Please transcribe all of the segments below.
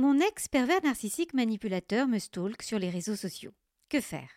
Mon ex-pervers narcissique manipulateur me stalk sur les réseaux sociaux. Que faire?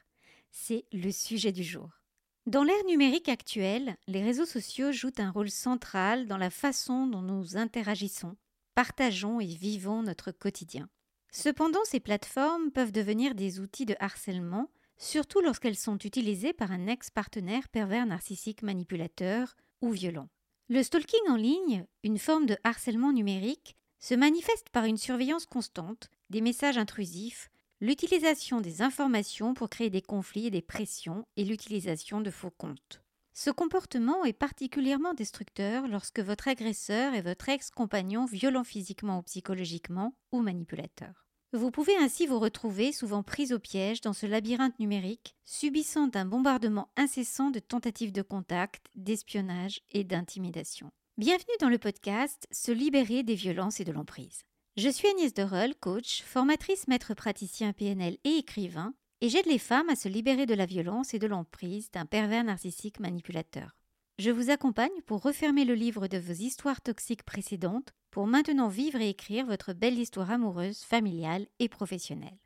C'est le sujet du jour. Dans l'ère numérique actuelle, les réseaux sociaux jouent un rôle central dans la façon dont nous interagissons, partageons et vivons notre quotidien. Cependant, ces plateformes peuvent devenir des outils de harcèlement, surtout lorsqu'elles sont utilisées par un ex-partenaire pervers narcissique manipulateur ou violent. Le stalking en ligne, une forme de harcèlement numérique, se manifeste par une surveillance constante, des messages intrusifs, l'utilisation des informations pour créer des conflits et des pressions et l'utilisation de faux comptes. Ce comportement est particulièrement destructeur lorsque votre agresseur est votre ex-compagnon violent physiquement ou psychologiquement ou manipulateur. Vous pouvez ainsi vous retrouver souvent pris au piège dans ce labyrinthe numérique, subissant un bombardement incessant de tentatives de contact, d'espionnage et d'intimidation. Bienvenue dans le podcast Se libérer des violences et de l'emprise. Je suis Agnès Dorel, coach, formatrice maître praticien PNL et écrivain, et j'aide les femmes à se libérer de la violence et de l'emprise d'un pervers narcissique manipulateur. Je vous accompagne pour refermer le livre de vos histoires toxiques précédentes pour maintenant vivre et écrire votre belle histoire amoureuse, familiale et professionnelle.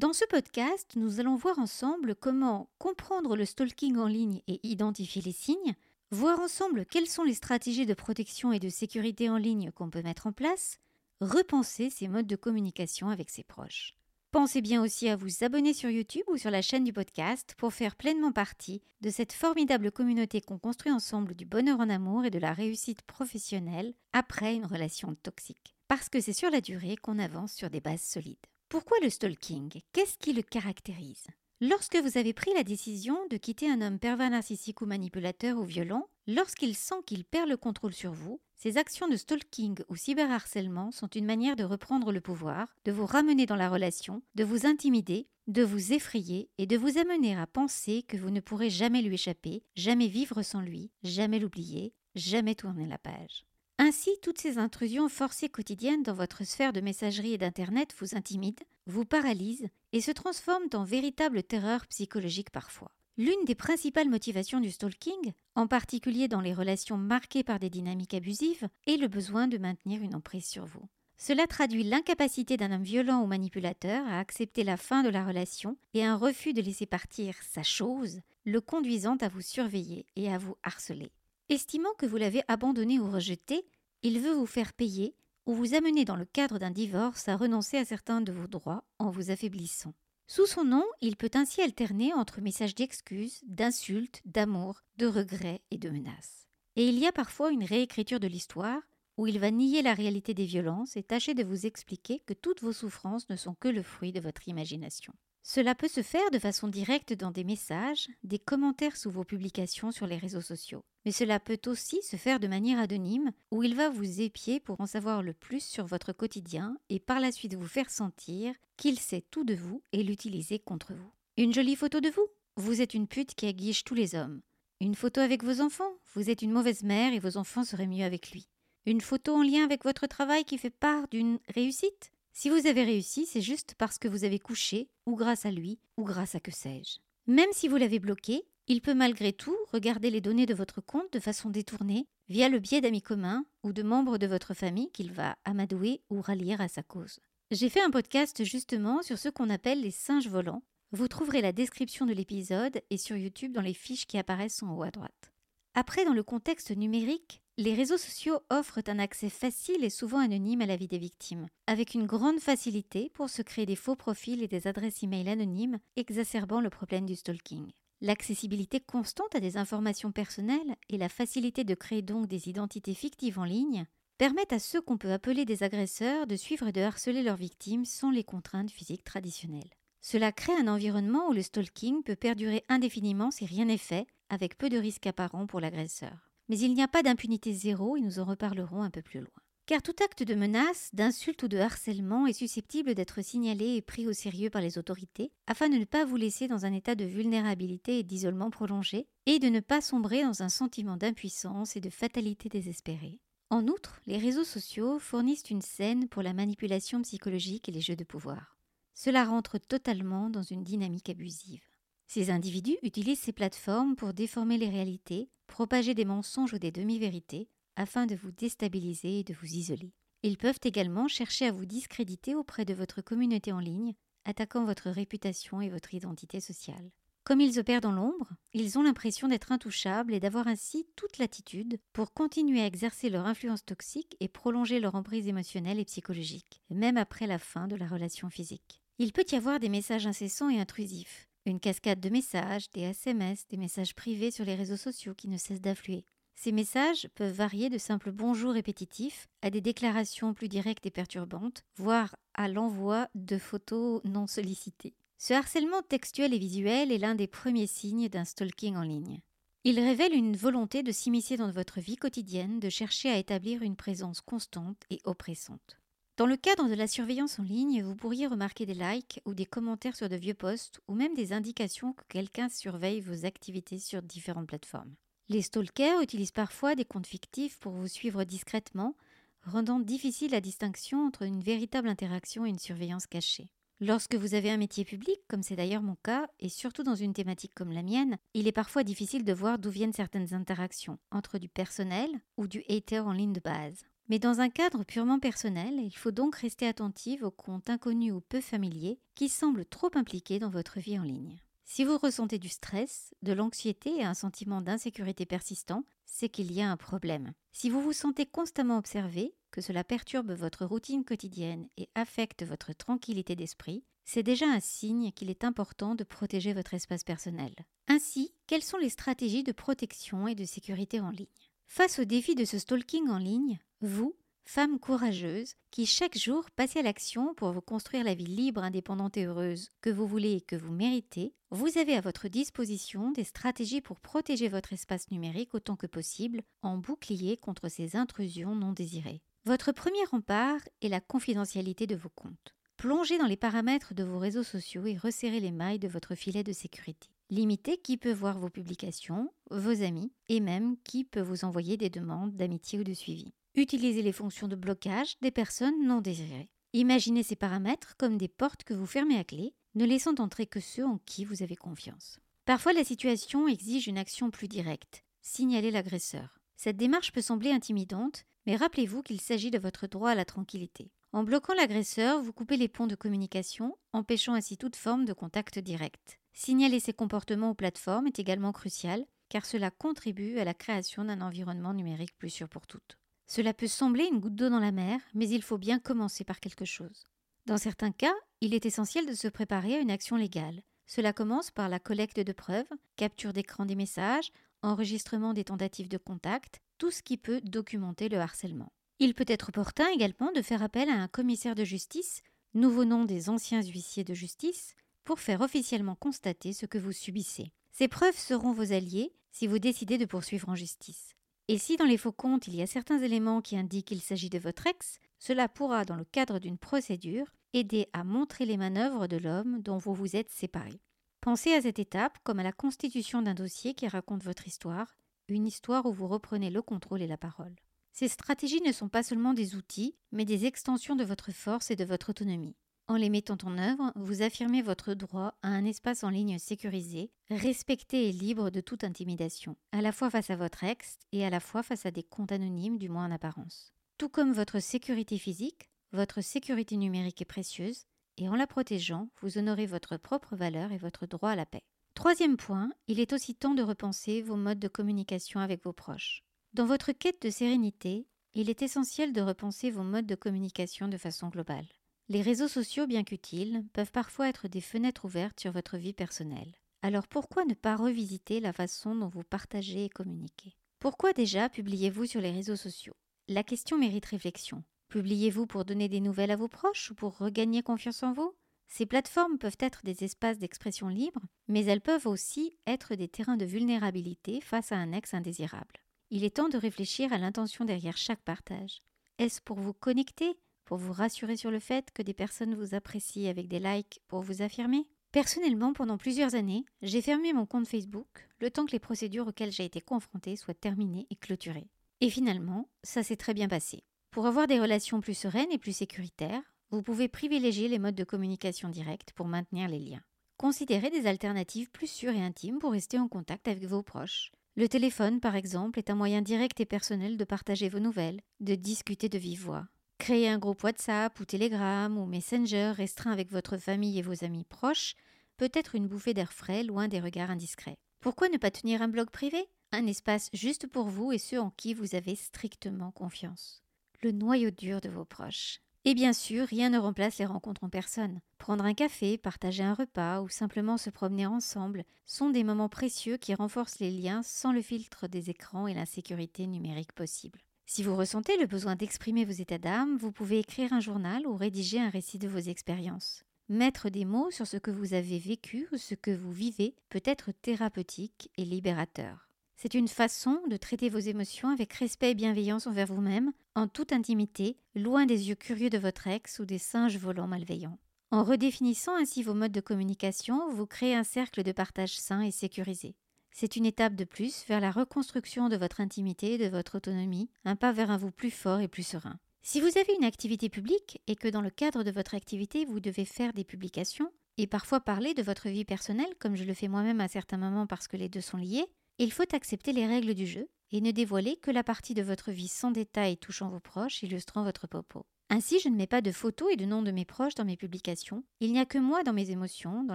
Dans ce podcast, nous allons voir ensemble comment comprendre le stalking en ligne et identifier les signes, voir ensemble quelles sont les stratégies de protection et de sécurité en ligne qu'on peut mettre en place, repenser ses modes de communication avec ses proches. Pensez bien aussi à vous abonner sur YouTube ou sur la chaîne du podcast pour faire pleinement partie de cette formidable communauté qu'on construit ensemble du bonheur en amour et de la réussite professionnelle après une relation toxique. Parce que c'est sur la durée qu'on avance sur des bases solides. Pourquoi le stalking? Qu'est-ce qui le caractérise? Lorsque vous avez pris la décision de quitter un homme pervers narcissique ou manipulateur ou violent, lorsqu'il sent qu'il perd le contrôle sur vous, ces actions de stalking ou cyberharcèlement sont une manière de reprendre le pouvoir, de vous ramener dans la relation, de vous intimider, de vous effrayer et de vous amener à penser que vous ne pourrez jamais lui échapper, jamais vivre sans lui, jamais l'oublier, jamais tourner la page. Ainsi, toutes ces intrusions forcées quotidiennes dans votre sphère de messagerie et d'Internet vous intimident, vous paralysent et se transforment en véritable terreur psychologique parfois. L'une des principales motivations du stalking, en particulier dans les relations marquées par des dynamiques abusives, est le besoin de maintenir une emprise sur vous. Cela traduit l'incapacité d'un homme violent ou manipulateur à accepter la fin de la relation et un refus de laisser partir sa chose, le conduisant à vous surveiller et à vous harceler. Estimant que vous l'avez abandonné ou rejeté, il veut vous faire payer ou vous amener dans le cadre d'un divorce à renoncer à certains de vos droits en vous affaiblissant. Sous son nom, il peut ainsi alterner entre messages d'excuses, d'insultes, d'amour, de regrets et de menaces. Et il y a parfois une réécriture de l'histoire où il va nier la réalité des violences et tâcher de vous expliquer que toutes vos souffrances ne sont que le fruit de votre imagination. Cela peut se faire de façon directe dans des messages, des commentaires sous vos publications sur les réseaux sociaux. Mais cela peut aussi se faire de manière anonyme, où il va vous épier pour en savoir le plus sur votre quotidien et par la suite vous faire sentir qu'il sait tout de vous et l'utiliser contre vous. Une jolie photo de vous? Vous êtes une pute qui aguiche tous les hommes. Une photo avec vos enfants? Vous êtes une mauvaise mère et vos enfants seraient mieux avec lui. Une photo en lien avec votre travail qui fait part d'une réussite? Si vous avez réussi, c'est juste parce que vous avez couché, ou grâce à lui, ou grâce à que sais-je. Même si vous l'avez bloqué, il peut malgré tout regarder les données de votre compte de façon détournée, via le biais d'amis communs ou de membres de votre famille qu'il va amadouer ou rallier à sa cause. J'ai fait un podcast justement sur ce qu'on appelle les singes volants. Vous trouverez la description de l'épisode et sur YouTube dans les fiches qui apparaissent en haut à droite. Après, dans le contexte numérique, les réseaux sociaux offrent un accès facile et souvent anonyme à la vie des victimes, avec une grande facilité pour se créer des faux profils et des adresses e-mail anonymes, exacerbant le problème du stalking. L'accessibilité constante à des informations personnelles et la facilité de créer donc des identités fictives en ligne permettent à ceux qu'on peut appeler des agresseurs de suivre et de harceler leurs victimes sans les contraintes physiques traditionnelles. Cela crée un environnement où le stalking peut perdurer indéfiniment si rien n'est fait, avec peu de risques apparents pour l'agresseur. Mais il n'y a pas d'impunité zéro et nous en reparlerons un peu plus loin. Car tout acte de menace, d'insulte ou de harcèlement est susceptible d'être signalé et pris au sérieux par les autorités afin de ne pas vous laisser dans un état de vulnérabilité et d'isolement prolongé et de ne pas sombrer dans un sentiment d'impuissance et de fatalité désespérée. En outre, les réseaux sociaux fournissent une scène pour la manipulation psychologique et les jeux de pouvoir. Cela rentre totalement dans une dynamique abusive. Ces individus utilisent ces plateformes pour déformer les réalités, propager des mensonges ou des demi-vérités, afin de vous déstabiliser et de vous isoler. Ils peuvent également chercher à vous discréditer auprès de votre communauté en ligne, attaquant votre réputation et votre identité sociale. Comme ils opèrent dans l'ombre, ils ont l'impression d'être intouchables et d'avoir ainsi toute l'attitude pour continuer à exercer leur influence toxique et prolonger leur emprise émotionnelle et psychologique, même après la fin de la relation physique. Il peut y avoir des messages incessants et intrusifs, une cascade de messages, des SMS, des messages privés sur les réseaux sociaux qui ne cessent d'affluer. Ces messages peuvent varier de simples bonjours répétitifs à des déclarations plus directes et perturbantes, voire à l'envoi de photos non sollicitées. Ce harcèlement textuel et visuel est l'un des premiers signes d'un stalking en ligne. Il révèle une volonté de s'immiscer dans votre vie quotidienne, de chercher à établir une présence constante et oppressante. Dans le cadre de la surveillance en ligne, vous pourriez remarquer des likes ou des commentaires sur de vieux posts ou même des indications que quelqu'un surveille vos activités sur différentes plateformes. Les stalkers utilisent parfois des comptes fictifs pour vous suivre discrètement, rendant difficile la distinction entre une véritable interaction et une surveillance cachée. Lorsque vous avez un métier public, comme c'est d'ailleurs mon cas, et surtout dans une thématique comme la mienne, il est parfois difficile de voir d'où viennent certaines interactions, entre du personnel ou du hater en ligne de base. Mais dans un cadre purement personnel, il faut donc rester attentive aux comptes inconnus ou peu familiers qui semblent trop impliqués dans votre vie en ligne. Si vous ressentez du stress, de l'anxiété et un sentiment d'insécurité persistant, c'est qu'il y a un problème. Si vous vous sentez constamment observé, que cela perturbe votre routine quotidienne et affecte votre tranquillité d'esprit, c'est déjà un signe qu'il est important de protéger votre espace personnel. Ainsi, quelles sont les stratégies de protection et de sécurité en ligne? Face au défi de ce stalking en ligne, vous, femme courageuse qui chaque jour passez à l'action pour vous construire la vie libre, indépendante et heureuse que vous voulez et que vous méritez, vous avez à votre disposition des stratégies pour protéger votre espace numérique autant que possible en bouclier contre ces intrusions non désirées. Votre premier rempart est la confidentialité de vos comptes. Plongez dans les paramètres de vos réseaux sociaux et resserrez les mailles de votre filet de sécurité. Limitez qui peut voir vos publications, vos amis, et même qui peut vous envoyer des demandes d'amitié ou de suivi. Utilisez les fonctions de blocage des personnes non désirées. Imaginez ces paramètres comme des portes que vous fermez à clé, ne laissant entrer que ceux en qui vous avez confiance. Parfois, la situation exige une action plus directe. Signaler l'agresseur. Cette démarche peut sembler intimidante, mais rappelez-vous qu'il s'agit de votre droit à la tranquillité. En bloquant l'agresseur, vous coupez les ponts de communication, empêchant ainsi toute forme de contact direct. Signaler ses comportements aux plateformes est également crucial, car cela contribue à la création d'un environnement numérique plus sûr pour toutes. Cela peut sembler une goutte d'eau dans la mer, mais il faut bien commencer par quelque chose. Dans certains cas, il est essentiel de se préparer à une action légale. Cela commence par la collecte de preuves, capture d'écran des messages, enregistrement des tentatives de contact, tout ce qui peut documenter le harcèlement. Il peut être opportun également de faire appel à un commissaire de justice, nouveau nom des anciens huissiers de justice, pour faire officiellement constater ce que vous subissez. Ces preuves seront vos alliés si vous décidez de poursuivre en justice. Et si dans les faux comptes il y a certains éléments qui indiquent qu'il s'agit de votre ex, cela pourra, dans le cadre d'une procédure, aider à montrer les manœuvres de l'homme dont vous vous êtes séparé. Pensez à cette étape comme à la constitution d'un dossier qui raconte votre histoire, une histoire où vous reprenez le contrôle et la parole. Ces stratégies ne sont pas seulement des outils, mais des extensions de votre force et de votre autonomie. En les mettant en œuvre, vous affirmez votre droit à un espace en ligne sécurisé, respecté et libre de toute intimidation, à la fois face à votre ex et à la fois face à des comptes anonymes, du moins en apparence. Tout comme votre sécurité physique, votre sécurité numérique est précieuse, et en la protégeant, vous honorez votre propre valeur et votre droit à la paix. Troisième point, il est aussi temps de repenser vos modes de communication avec vos proches. Dans votre quête de sérénité, il est essentiel de repenser vos modes de communication de façon globale. Les réseaux sociaux, bien qu'utiles, peuvent parfois être des fenêtres ouvertes sur votre vie personnelle. Alors pourquoi ne pas revisiter la façon dont vous partagez et communiquez? Pourquoi déjà publiez-vous sur les réseaux sociaux? La question mérite réflexion. Publiez-vous pour donner des nouvelles à vos proches ou pour regagner confiance en vous? Ces plateformes peuvent être des espaces d'expression libre, mais elles peuvent aussi être des terrains de vulnérabilité face à un ex indésirable. Il est temps de réfléchir à l'intention derrière chaque partage. Est-ce pour vous connecter? Pour vous rassurer sur le fait que des personnes vous apprécient avec des likes pour vous affirmer Personnellement, pendant plusieurs années, j'ai fermé mon compte Facebook le temps que les procédures auxquelles j'ai été confrontée soient terminées et clôturées. Et finalement, ça s'est très bien passé. Pour avoir des relations plus sereines et plus sécuritaires, vous pouvez privilégier les modes de communication directe pour maintenir les liens. Considérez des alternatives plus sûres et intimes pour rester en contact avec vos proches. Le téléphone, par exemple, est un moyen direct et personnel de partager vos nouvelles, de discuter de vive voix. Créer un groupe WhatsApp ou Telegram ou Messenger restreint avec votre famille et vos amis proches peut être une bouffée d'air frais loin des regards indiscrets. Pourquoi ne pas tenir un blog privé? Un espace juste pour vous et ceux en qui vous avez strictement confiance. Le noyau dur de vos proches. Et bien sûr, rien ne remplace les rencontres en personne. Prendre un café, partager un repas ou simplement se promener ensemble sont des moments précieux qui renforcent les liens sans le filtre des écrans et l'insécurité numérique possible. Si vous ressentez le besoin d'exprimer vos états d'âme, vous pouvez écrire un journal ou rédiger un récit de vos expériences. Mettre des mots sur ce que vous avez vécu ou ce que vous vivez peut être thérapeutique et libérateur. C'est une façon de traiter vos émotions avec respect et bienveillance envers vous-même, en toute intimité, loin des yeux curieux de votre ex ou des singes volants malveillants. En redéfinissant ainsi vos modes de communication, vous créez un cercle de partage sain et sécurisé. C'est une étape de plus vers la reconstruction de votre intimité et de votre autonomie, un pas vers un vous plus fort et plus serein. Si vous avez une activité publique et que dans le cadre de votre activité vous devez faire des publications, et parfois parler de votre vie personnelle, comme je le fais moi-même à certains moments parce que les deux sont liés, il faut accepter les règles du jeu et ne dévoiler que la partie de votre vie sans détail touchant vos proches illustrant votre popo. Ainsi, je ne mets pas de photos et de noms de mes proches dans mes publications. Il n'y a que moi dans mes émotions, dans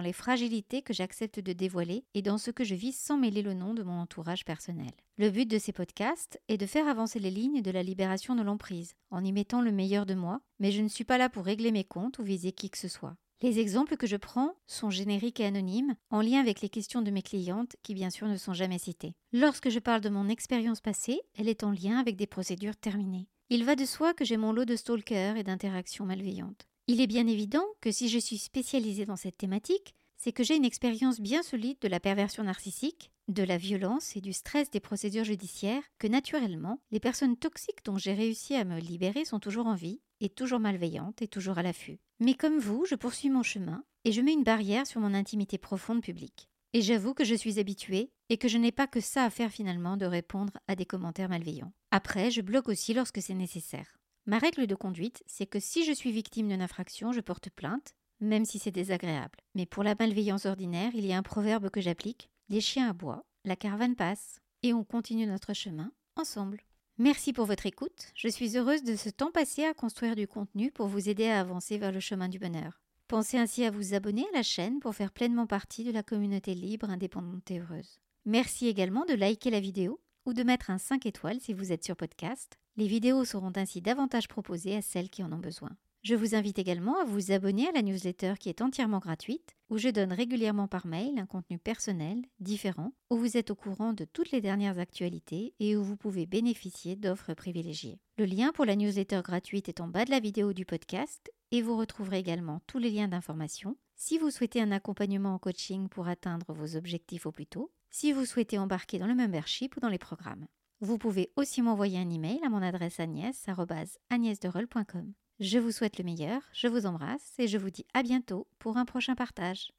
les fragilités que j'accepte de dévoiler et dans ce que je vis sans mêler le nom de mon entourage personnel. Le but de ces podcasts est de faire avancer les lignes de la libération de l'emprise, en y mettant le meilleur de moi, mais je ne suis pas là pour régler mes comptes ou viser qui que ce soit. Les exemples que je prends sont génériques et anonymes, en lien avec les questions de mes clientes qui bien sûr ne sont jamais citées. Lorsque je parle de mon expérience passée, elle est en lien avec des procédures terminées. Il va de soi que j'ai mon lot de stalkers et d'interactions malveillantes. Il est bien évident que si je suis spécialisée dans cette thématique, c'est que j'ai une expérience bien solide de la perversion narcissique, de la violence et du stress des procédures judiciaires, que naturellement, les personnes toxiques dont j'ai réussi à me libérer sont toujours en vie, et toujours malveillantes et toujours à l'affût. Mais comme vous, je poursuis mon chemin et je mets une barrière sur mon intimité profonde publique. Et j'avoue que je suis habituée et que je n'ai pas que ça à faire finalement de répondre à des commentaires malveillants. Après, je bloque aussi lorsque c'est nécessaire. Ma règle de conduite, c'est que si je suis victime d'une infraction, je porte plainte, même si c'est désagréable. Mais pour la malveillance ordinaire, il y a un proverbe que j'applique les chiens aboient, la caravane passe, et on continue notre chemin ensemble. Merci pour votre écoute. Je suis heureuse de ce temps passé à construire du contenu pour vous aider à avancer vers le chemin du bonheur. Pensez ainsi à vous abonner à la chaîne pour faire pleinement partie de la communauté libre, indépendante et heureuse. Merci également de liker la vidéo ou de mettre un 5 étoiles si vous êtes sur podcast. Les vidéos seront ainsi davantage proposées à celles qui en ont besoin. Je vous invite également à vous abonner à la newsletter qui est entièrement gratuite, où je donne régulièrement par mail un contenu personnel, différent, où vous êtes au courant de toutes les dernières actualités et où vous pouvez bénéficier d'offres privilégiées. Le lien pour la newsletter gratuite est en bas de la vidéo du podcast et vous retrouverez également tous les liens d'information si vous souhaitez un accompagnement en coaching pour atteindre vos objectifs au plus tôt, si vous souhaitez embarquer dans le membership ou dans les programmes. Vous pouvez aussi m'envoyer un email à mon adresse agnès.agnèsderol.com. Je vous souhaite le meilleur, je vous embrasse et je vous dis à bientôt pour un prochain partage.